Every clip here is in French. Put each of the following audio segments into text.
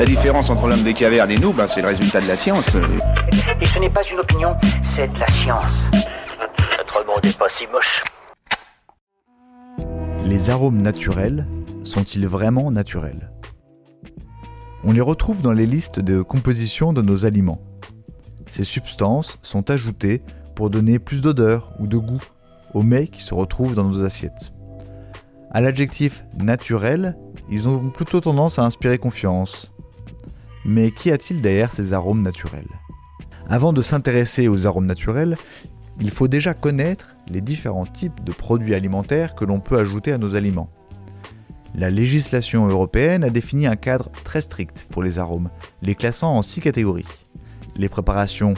La différence entre l'homme des cavernes et nous, ben, c'est le résultat de la science. Et ce n'est pas une opinion, c'est de la science. Notre monde n'est pas si moche. Les arômes naturels sont-ils vraiment naturels? On les retrouve dans les listes de composition de nos aliments. Ces substances sont ajoutées pour donner plus d'odeur ou de goût aux mets qui se retrouvent dans nos assiettes. À l'adjectif naturel, ils ont plutôt tendance à inspirer confiance. Mais qu'y a-t-il derrière ces arômes naturels? Avant de s'intéresser aux arômes naturels, il faut déjà connaître les différents types de produits alimentaires que l'on peut ajouter à nos aliments. La législation européenne a défini un cadre très strict pour les arômes, les classant en six catégories. Les préparations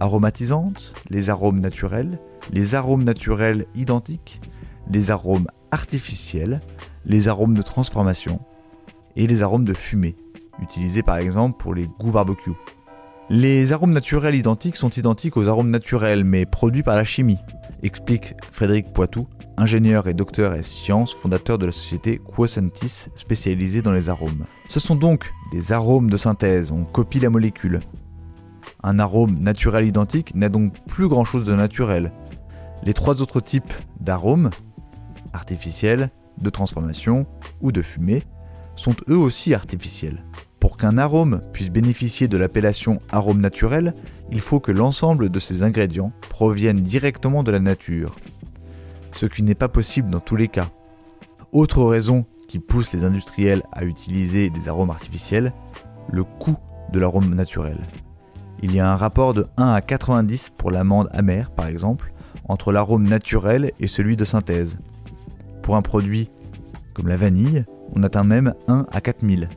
aromatisantes, les arômes naturels, les arômes naturels identiques, les arômes artificiels, les arômes de transformation et les arômes de fumée, utilisés par exemple pour les goûts barbecue. Les arômes naturels identiques sont identiques aux arômes naturels mais produits par la chimie, explique Frédéric Poitou, ingénieur et docteur en sciences, fondateur de la société Quocentis spécialisée dans les arômes. Ce sont donc des arômes de synthèse, on copie la molécule, un arôme naturel identique n'a donc plus grand-chose de naturel. Les trois autres types d'arômes, artificiels, de transformation ou de fumée, sont eux aussi artificiels. Pour qu'un arôme puisse bénéficier de l'appellation arôme naturel, il faut que l'ensemble de ces ingrédients proviennent directement de la nature, ce qui n'est pas possible dans tous les cas. Autre raison qui pousse les industriels à utiliser des arômes artificiels, le coût de l'arôme naturel. Il y a un rapport de 1 à 90 pour l'amande amère, par exemple, entre l'arôme naturel et celui de synthèse. Pour un produit comme la vanille, on atteint même 1 à 4000.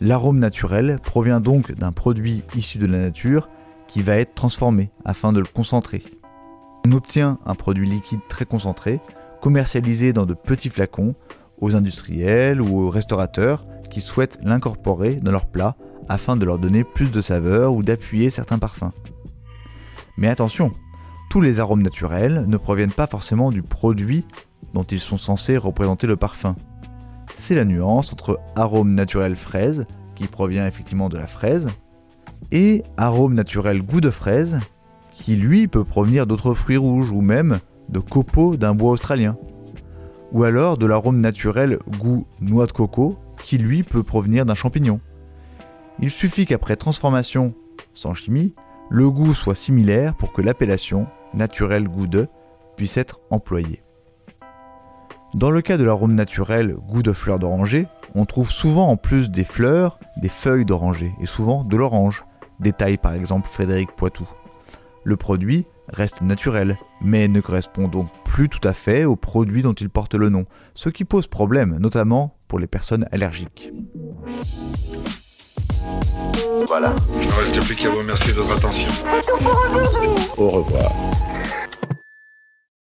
L'arôme naturel provient donc d'un produit issu de la nature qui va être transformé afin de le concentrer. On obtient un produit liquide très concentré, commercialisé dans de petits flacons aux industriels ou aux restaurateurs qui souhaitent l'incorporer dans leur plat afin de leur donner plus de saveur ou d'appuyer certains parfums. Mais attention, tous les arômes naturels ne proviennent pas forcément du produit dont ils sont censés représenter le parfum. C'est la nuance entre arôme naturel fraise, qui provient effectivement de la fraise, et arôme naturel goût de fraise, qui lui peut provenir d'autres fruits rouges ou même de copeaux d'un bois australien. Ou alors de l'arôme naturel goût noix de coco, qui lui peut provenir d'un champignon. Il suffit qu'après transformation sans chimie, le goût soit similaire pour que l'appellation naturel goût de puisse être employée. Dans le cas de l'arôme naturel goût de fleurs d'oranger, on trouve souvent en plus des fleurs des feuilles d'oranger et souvent de l'orange, détaille par exemple Frédéric Poitou. Le produit reste naturel, mais ne correspond donc plus tout à fait au produit dont il porte le nom, ce qui pose problème, notamment pour les personnes allergiques. Voilà. Il ne reste plus qu'à vous remercier de votre attention. Au revoir.